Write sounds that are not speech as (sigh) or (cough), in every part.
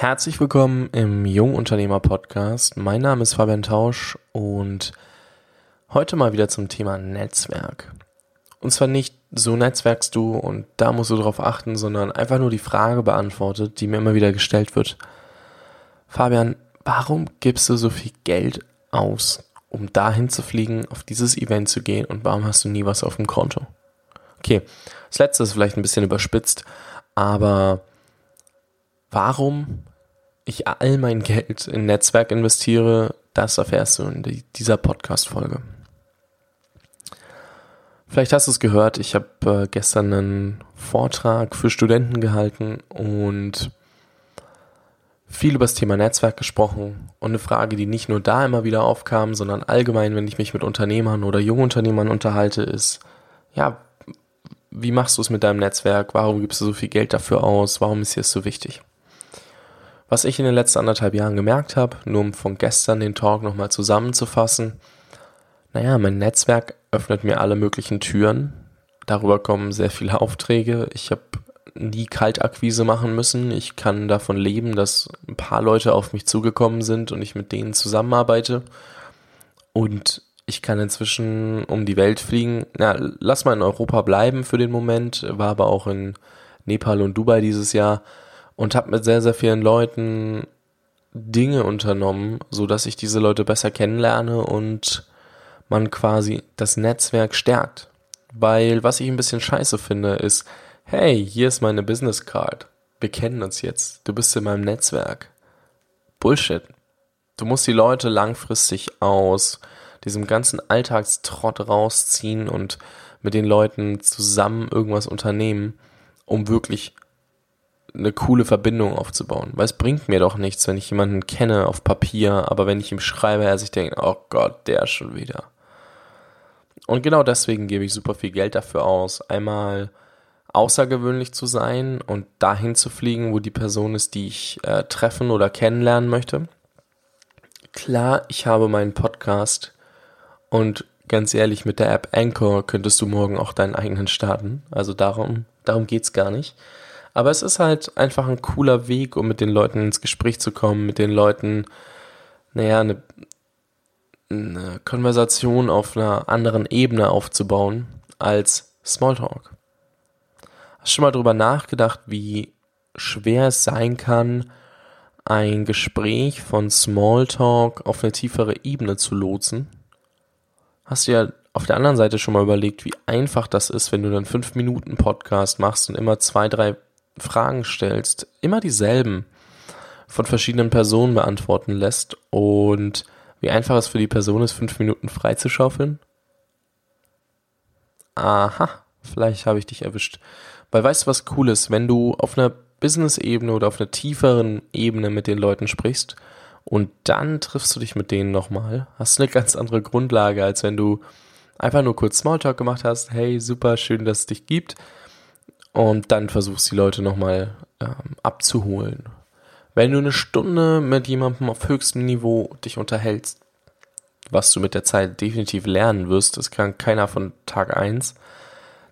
Herzlich willkommen im Jungunternehmer Podcast. Mein Name ist Fabian Tausch und heute mal wieder zum Thema Netzwerk. Und zwar nicht so netzwerkst du und da musst du drauf achten, sondern einfach nur die Frage beantwortet, die mir immer wieder gestellt wird. Fabian, warum gibst du so viel Geld aus, um dahin zu fliegen, auf dieses Event zu gehen und warum hast du nie was auf dem Konto? Okay, das letzte ist vielleicht ein bisschen überspitzt, aber warum ich all mein Geld in Netzwerk investiere, das erfährst du in dieser Podcast-Folge. Vielleicht hast du es gehört, ich habe äh, gestern einen Vortrag für Studenten gehalten und viel über das Thema Netzwerk gesprochen und eine Frage, die nicht nur da immer wieder aufkam, sondern allgemein, wenn ich mich mit Unternehmern oder Jungunternehmern unterhalte, ist, ja, wie machst du es mit deinem Netzwerk? Warum gibst du so viel Geld dafür aus? Warum ist dir es so wichtig? Was ich in den letzten anderthalb Jahren gemerkt habe, nur um von gestern den Talk nochmal zusammenzufassen, naja, mein Netzwerk öffnet mir alle möglichen Türen. Darüber kommen sehr viele Aufträge. Ich habe nie Kaltakquise machen müssen. Ich kann davon leben, dass ein paar Leute auf mich zugekommen sind und ich mit denen zusammenarbeite. Und ich kann inzwischen um die Welt fliegen. Na, lass mal in Europa bleiben für den Moment. War aber auch in Nepal und Dubai dieses Jahr und habe mit sehr, sehr vielen Leuten Dinge unternommen, so dass ich diese Leute besser kennenlerne und man quasi das Netzwerk stärkt. Weil was ich ein bisschen scheiße finde, ist, hey, hier ist meine Business Card. Wir kennen uns jetzt. Du bist in meinem Netzwerk. Bullshit. Du musst die Leute langfristig aus diesem ganzen Alltagstrott rausziehen und mit den Leuten zusammen irgendwas unternehmen, um wirklich eine coole Verbindung aufzubauen. Weil es bringt mir doch nichts, wenn ich jemanden kenne auf Papier, aber wenn ich ihm schreibe, er sich denkt, oh Gott, der schon wieder. Und genau deswegen gebe ich super viel Geld dafür aus, einmal außergewöhnlich zu sein und dahin zu fliegen, wo die Person ist, die ich äh, treffen oder kennenlernen möchte. Klar, ich habe meinen Podcast und ganz ehrlich, mit der App Anchor könntest du morgen auch deinen eigenen starten. Also darum, darum geht's gar nicht. Aber es ist halt einfach ein cooler Weg, um mit den Leuten ins Gespräch zu kommen, mit den Leuten, naja, eine, eine Konversation auf einer anderen Ebene aufzubauen als Smalltalk. Hast du schon mal drüber nachgedacht, wie schwer es sein kann, ein Gespräch von Smalltalk auf eine tiefere Ebene zu lotsen? Hast du ja auf der anderen Seite schon mal überlegt, wie einfach das ist, wenn du dann fünf Minuten Podcast machst und immer zwei, drei Fragen stellst, immer dieselben von verschiedenen Personen beantworten lässt und wie einfach es für die Person ist, fünf Minuten freizuschaufeln? Aha, vielleicht habe ich dich erwischt. Weil weißt du, was cool ist, wenn du auf einer Business-Ebene oder auf einer tieferen Ebene mit den Leuten sprichst und dann triffst du dich mit denen nochmal, hast du eine ganz andere Grundlage, als wenn du einfach nur kurz Smalltalk gemacht hast. Hey, super, schön, dass es dich gibt und dann versuchst die Leute nochmal ähm, abzuholen. Wenn du eine Stunde mit jemandem auf höchstem Niveau dich unterhältst, was du mit der Zeit definitiv lernen wirst, das kann keiner von Tag 1,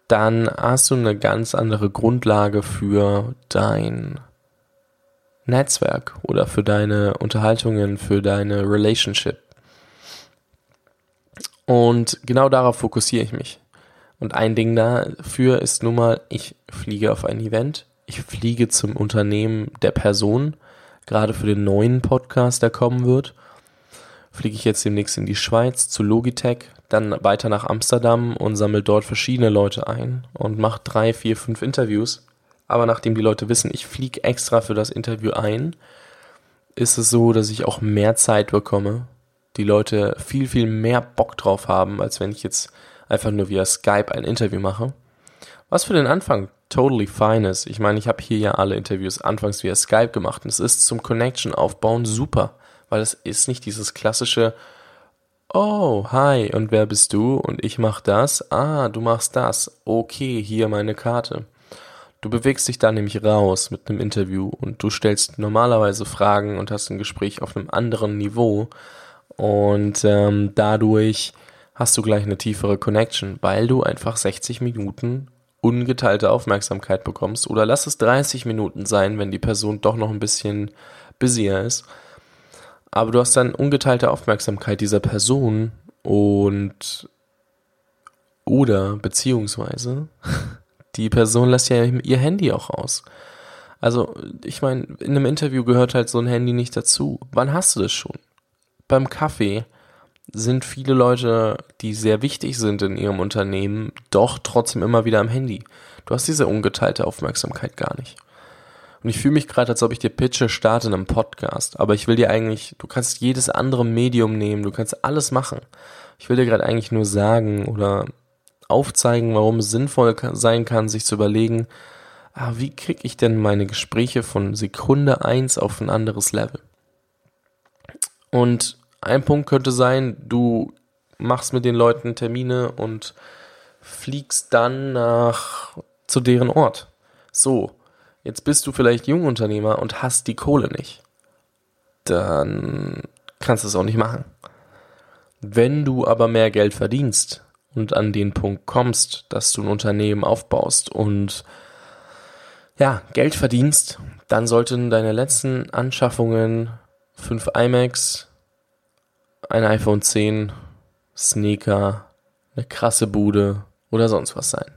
dann hast du eine ganz andere Grundlage für dein Netzwerk oder für deine Unterhaltungen, für deine Relationship. Und genau darauf fokussiere ich mich. Und ein Ding dafür ist nun mal, ich fliege auf ein Event, ich fliege zum Unternehmen der Person, gerade für den neuen Podcast, der kommen wird. Fliege ich jetzt demnächst in die Schweiz zu Logitech, dann weiter nach Amsterdam und sammle dort verschiedene Leute ein und mache drei, vier, fünf Interviews. Aber nachdem die Leute wissen, ich fliege extra für das Interview ein, ist es so, dass ich auch mehr Zeit bekomme. Die Leute viel, viel mehr Bock drauf haben, als wenn ich jetzt einfach nur via Skype ein Interview mache. Was für den Anfang totally fine ist. Ich meine, ich habe hier ja alle Interviews anfangs via Skype gemacht und es ist zum Connection aufbauen super, weil es ist nicht dieses klassische Oh, hi, und wer bist du? Und ich mach das. Ah, du machst das. Okay, hier meine Karte. Du bewegst dich da nämlich raus mit einem Interview und du stellst normalerweise Fragen und hast ein Gespräch auf einem anderen Niveau und ähm, dadurch hast du gleich eine tiefere Connection, weil du einfach 60 Minuten ungeteilte Aufmerksamkeit bekommst. Oder lass es 30 Minuten sein, wenn die Person doch noch ein bisschen busier ist. Aber du hast dann ungeteilte Aufmerksamkeit dieser Person und oder beziehungsweise (laughs) die Person lässt ja ihr Handy auch aus. Also, ich meine, in einem Interview gehört halt so ein Handy nicht dazu. Wann hast du das schon? Beim Kaffee sind viele Leute, die sehr wichtig sind in ihrem Unternehmen, doch trotzdem immer wieder am Handy. Du hast diese ungeteilte Aufmerksamkeit gar nicht. Und ich fühle mich gerade, als ob ich dir pitche, starte in einem Podcast. Aber ich will dir eigentlich, du kannst jedes andere Medium nehmen, du kannst alles machen. Ich will dir gerade eigentlich nur sagen oder aufzeigen, warum es sinnvoll sein kann, sich zu überlegen, ah, wie kriege ich denn meine Gespräche von Sekunde eins auf ein anderes Level? Und ein Punkt könnte sein, du machst mit den Leuten Termine und fliegst dann nach zu deren Ort. So, jetzt bist du vielleicht Jungunternehmer und hast die Kohle nicht. Dann kannst du es auch nicht machen. Wenn du aber mehr Geld verdienst und an den Punkt kommst, dass du ein Unternehmen aufbaust und ja, Geld verdienst, dann sollten deine letzten Anschaffungen 5 iMacs, ein iPhone 10, Sneaker, eine krasse Bude oder sonst was sein.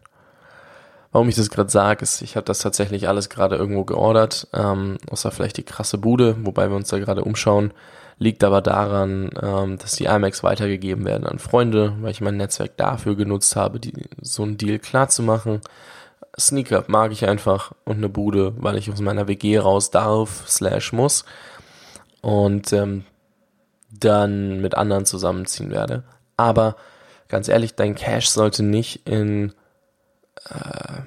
Warum ich das gerade sage, ist, ich habe das tatsächlich alles gerade irgendwo geordert, ähm, außer vielleicht die krasse Bude, wobei wir uns da gerade umschauen, liegt aber daran, ähm, dass die iMacs weitergegeben werden an Freunde, weil ich mein Netzwerk dafür genutzt habe, die, so einen Deal klar zu machen. Sneaker mag ich einfach und eine Bude, weil ich aus meiner WG raus darf, slash muss und ähm, dann mit anderen zusammenziehen werde. Aber ganz ehrlich, dein Cash sollte nicht in äh,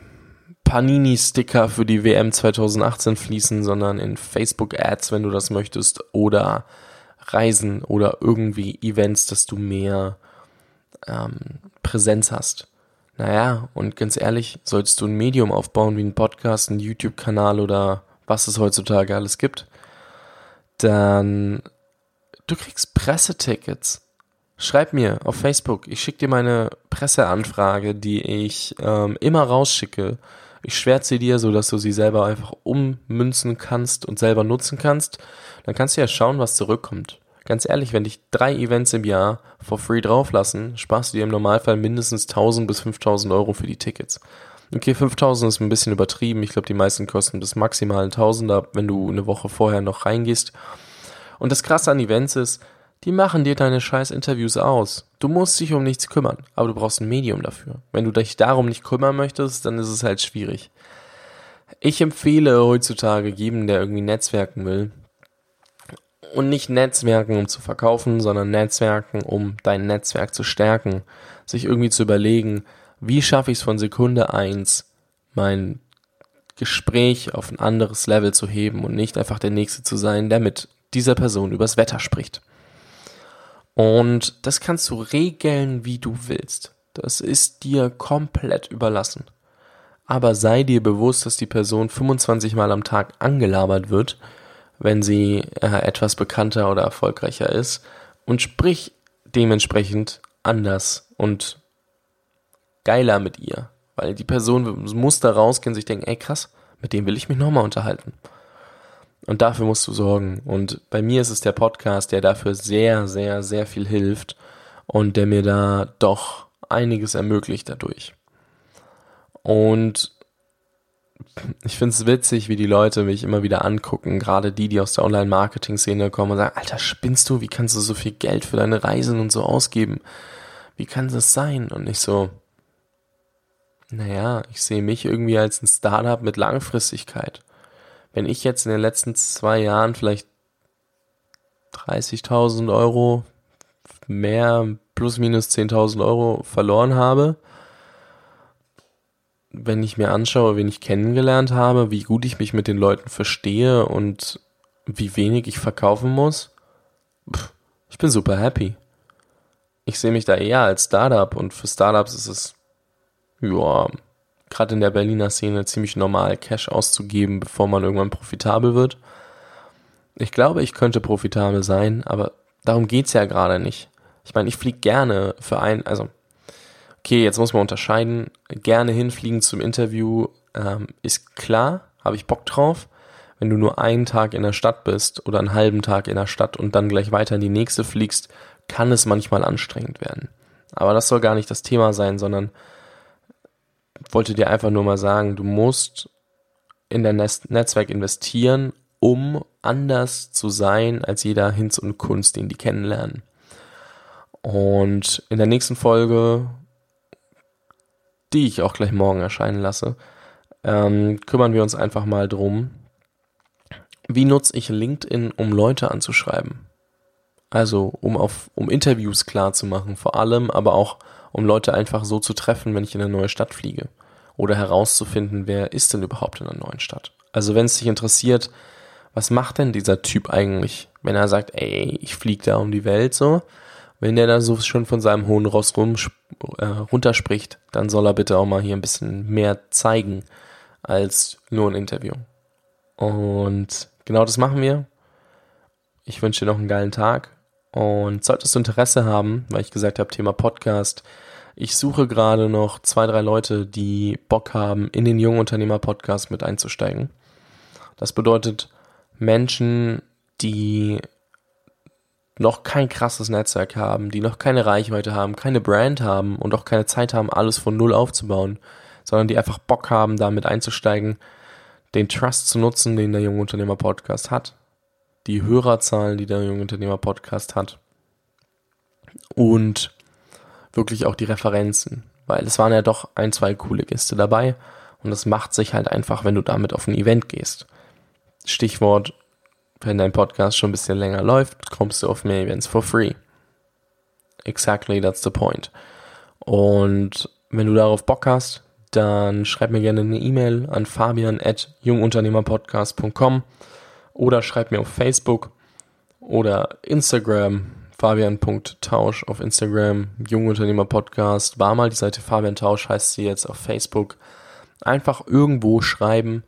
Panini-Sticker für die WM 2018 fließen, sondern in Facebook-Ads, wenn du das möchtest, oder Reisen oder irgendwie Events, dass du mehr ähm, Präsenz hast. Naja, und ganz ehrlich, solltest du ein Medium aufbauen wie ein Podcast, ein YouTube-Kanal oder was es heutzutage alles gibt, dann du kriegst Pressetickets. Schreib mir auf Facebook, ich schicke dir meine Presseanfrage, die ich ähm, immer rausschicke. Ich schwärze sie dir, sodass du sie selber einfach ummünzen kannst und selber nutzen kannst. Dann kannst du ja schauen, was zurückkommt. Ganz ehrlich, wenn dich drei Events im Jahr for free drauflassen, sparst du dir im Normalfall mindestens 1000 bis 5000 Euro für die Tickets. Okay, 5000 ist ein bisschen übertrieben. Ich glaube, die meisten kosten bis maximal 1000er, wenn du eine Woche vorher noch reingehst. Und das Krasse an Events ist, die machen dir deine scheiß Interviews aus. Du musst dich um nichts kümmern, aber du brauchst ein Medium dafür. Wenn du dich darum nicht kümmern möchtest, dann ist es halt schwierig. Ich empfehle heutzutage jedem, der irgendwie netzwerken will, und nicht Netzwerken, um zu verkaufen, sondern Netzwerken, um dein Netzwerk zu stärken. Sich irgendwie zu überlegen, wie schaffe ich es von Sekunde eins, mein Gespräch auf ein anderes Level zu heben und nicht einfach der Nächste zu sein, der mit dieser Person übers Wetter spricht. Und das kannst du regeln, wie du willst. Das ist dir komplett überlassen. Aber sei dir bewusst, dass die Person 25 Mal am Tag angelabert wird, wenn sie äh, etwas bekannter oder erfolgreicher ist und sprich dementsprechend anders und geiler mit ihr. Weil die Person muss da rausgehen und sich denken, ey krass, mit dem will ich mich nochmal unterhalten. Und dafür musst du sorgen. Und bei mir ist es der Podcast, der dafür sehr, sehr, sehr viel hilft und der mir da doch einiges ermöglicht dadurch. Und ich finde es witzig, wie die Leute mich immer wieder angucken, gerade die, die aus der Online-Marketing-Szene kommen und sagen, Alter, spinnst du, wie kannst du so viel Geld für deine Reisen und so ausgeben? Wie kann das sein? Und ich so, naja, ich sehe mich irgendwie als ein Startup mit Langfristigkeit. Wenn ich jetzt in den letzten zwei Jahren vielleicht 30.000 Euro mehr, plus minus 10.000 Euro verloren habe, wenn ich mir anschaue, wen ich kennengelernt habe, wie gut ich mich mit den Leuten verstehe und wie wenig ich verkaufen muss, pff, ich bin super happy. Ich sehe mich da eher als Startup und für Startups ist es, ja, gerade in der Berliner Szene ziemlich normal, Cash auszugeben, bevor man irgendwann profitabel wird. Ich glaube, ich könnte profitabel sein, aber darum geht's ja gerade nicht. Ich meine, ich fliege gerne für ein, also okay, jetzt muss man unterscheiden, gerne hinfliegen zum Interview ähm, ist klar, habe ich Bock drauf. Wenn du nur einen Tag in der Stadt bist oder einen halben Tag in der Stadt und dann gleich weiter in die nächste fliegst, kann es manchmal anstrengend werden. Aber das soll gar nicht das Thema sein, sondern wollte dir einfach nur mal sagen, du musst in dein Netzwerk investieren, um anders zu sein als jeder Hinz und Kunst, den die kennenlernen. Und in der nächsten Folge, die ich auch gleich morgen erscheinen lasse, ähm, kümmern wir uns einfach mal drum, wie nutze ich LinkedIn, um Leute anzuschreiben? Also, um auf, um Interviews klar zu machen, vor allem, aber auch, um Leute einfach so zu treffen, wenn ich in eine neue Stadt fliege. Oder herauszufinden, wer ist denn überhaupt in einer neuen Stadt. Also, wenn es dich interessiert, was macht denn dieser Typ eigentlich, wenn er sagt, ey, ich fliege da um die Welt so? Wenn der da so schon von seinem hohen Ross rum, äh, runterspricht, dann soll er bitte auch mal hier ein bisschen mehr zeigen als nur ein Interview. Und genau das machen wir. Ich wünsche dir noch einen geilen Tag. Und solltest du Interesse haben, weil ich gesagt habe, Thema Podcast, ich suche gerade noch zwei, drei Leute, die Bock haben, in den Jungunternehmer Podcast mit einzusteigen. Das bedeutet Menschen, die noch kein krasses Netzwerk haben, die noch keine Reichweite haben, keine Brand haben und auch keine Zeit haben, alles von Null aufzubauen, sondern die einfach Bock haben, damit einzusteigen, den Trust zu nutzen, den der Jungunternehmer Podcast hat, die Hörerzahlen, die der Jungunternehmer Podcast hat und wirklich auch die Referenzen, weil es waren ja doch ein, zwei coole Gäste dabei und das macht sich halt einfach, wenn du damit auf ein Event gehst. Stichwort, wenn dein Podcast schon ein bisschen länger läuft, kommst du auf mehr Events for free. Exactly, that's the point. Und wenn du darauf Bock hast, dann schreib mir gerne eine E-Mail an fabian at jungunternehmerpodcast.com oder schreib mir auf Facebook oder Instagram fabian.tausch auf Instagram, Jungunternehmerpodcast, war mal die Seite Fabian Tausch, heißt sie jetzt auf Facebook. Einfach irgendwo schreiben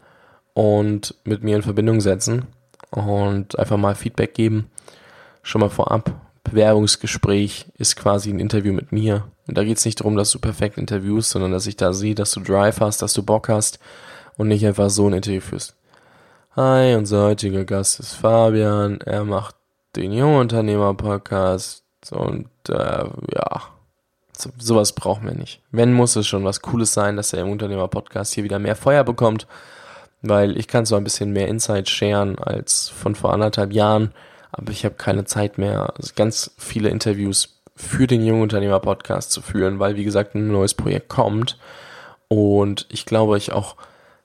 und mit mir in Verbindung setzen und einfach mal Feedback geben. Schon mal vorab. Bewerbungsgespräch ist quasi ein Interview mit mir. Und da geht es nicht darum, dass du perfekt interviewst, sondern dass ich da sehe, dass du Drive hast, dass du Bock hast und nicht einfach so ein Interview führst. Hi, unser heutiger Gast ist Fabian. Er macht den Jungunternehmer-Podcast und äh, ja, so, sowas brauchen wir nicht. Wenn, muss es schon was Cooles sein, dass der Jungunternehmer-Podcast hier wieder mehr Feuer bekommt, weil ich kann so ein bisschen mehr Insight sharen als von vor anderthalb Jahren, aber ich habe keine Zeit mehr, ganz viele Interviews für den Jungunternehmer Podcast zu führen, weil wie gesagt ein neues Projekt kommt und ich glaube, ich auch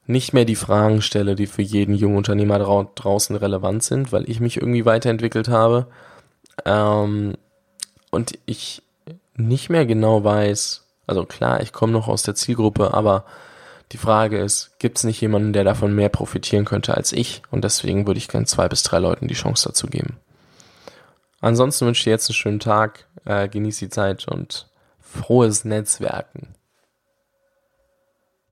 nicht mehr die Fragen stelle, die für jeden Jungunternehmer drau draußen relevant sind, weil ich mich irgendwie weiterentwickelt habe ähm, und ich nicht mehr genau weiß, also klar, ich komme noch aus der Zielgruppe, aber die Frage ist, gibt es nicht jemanden, der davon mehr profitieren könnte als ich? Und deswegen würde ich gerne zwei bis drei Leuten die Chance dazu geben. Ansonsten wünsche ich dir jetzt einen schönen Tag, äh, genieß die Zeit und frohes Netzwerken.